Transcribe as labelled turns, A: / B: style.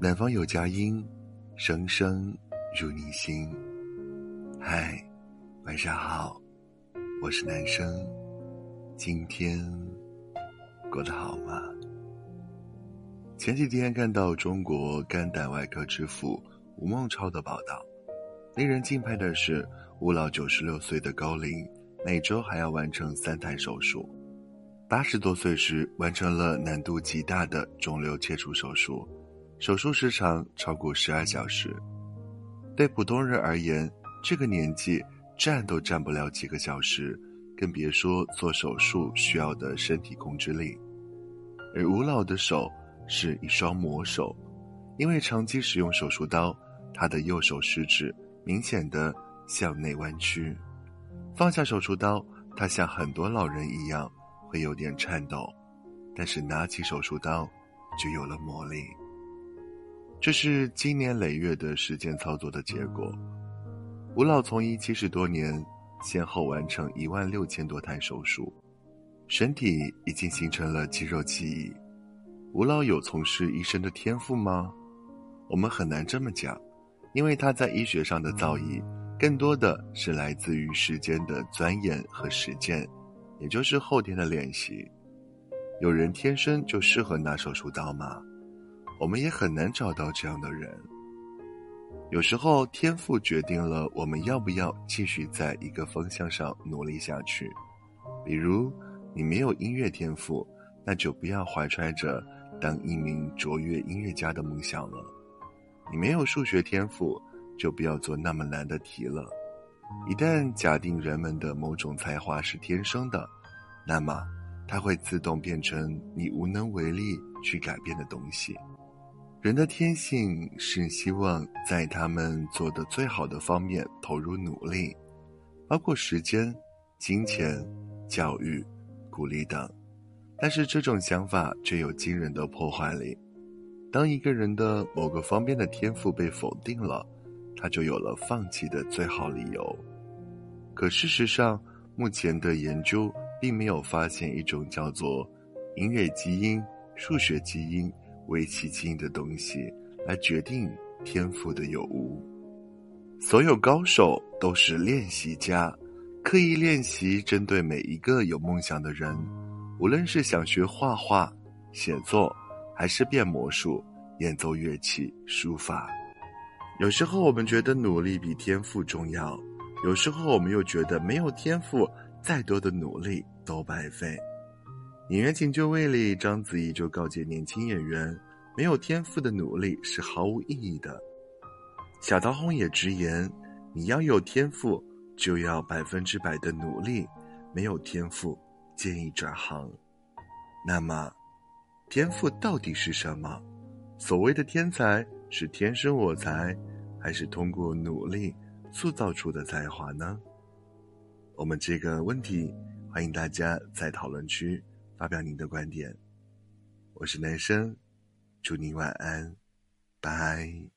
A: 南方有佳音，声声入你心。嗨，晚上好，我是男生，今天过得好吗？前几天看到中国肝胆外科之父吴孟超的报道，令人敬佩的是，吴老九十六岁的高龄，每周还要完成三台手术。八十多岁时，完成了难度极大的肿瘤切除手术，手术时长超过十二小时。对普通人而言，这个年纪站都站不了几个小时，更别说做手术需要的身体控制力。而吴老的手是一双魔手，因为长期使用手术刀，他的右手食指明显的向内弯曲。放下手术刀，他像很多老人一样。会有点颤抖，但是拿起手术刀，就有了魔力。这是经年累月的实践操作的结果。吴老从医七十多年，先后完成一万六千多台手术，身体已经形成了肌肉记忆。吴老有从事医生的天赋吗？我们很难这么讲，因为他在医学上的造诣，更多的是来自于时间的钻研和实践。也就是后天的练习，有人天生就适合拿手术刀吗？我们也很难找到这样的人。有时候天赋决定了我们要不要继续在一个方向上努力下去。比如，你没有音乐天赋，那就不要怀揣着当一名卓越音乐家的梦想了；你没有数学天赋，就不要做那么难的题了。一旦假定人们的某种才华是天生的，那么它会自动变成你无能为力去改变的东西。人的天性是希望在他们做的最好的方面投入努力，包括时间、金钱、教育、鼓励等。但是这种想法却有惊人的破坏力。当一个人的某个方面的天赋被否定了。他就有了放弃的最好理由。可事实上，目前的研究并没有发现一种叫做音乐基因、数学基因、为其经的东西来决定天赋的有无。所有高手都是练习家，刻意练习针对每一个有梦想的人，无论是想学画画、写作，还是变魔术、演奏乐器、书法。有时候我们觉得努力比天赋重要，有时候我们又觉得没有天赋，再多的努力都白费。《演员请就位》里，章子怡就告诫年轻演员，没有天赋的努力是毫无意义的。小桃红也直言，你要有天赋，就要百分之百的努力；没有天赋，建议转行。那么，天赋到底是什么？所谓的天才？是天生我材，还是通过努力塑造出的才华呢？我们这个问题，欢迎大家在讨论区发表您的观点。我是男生，祝您晚安，拜。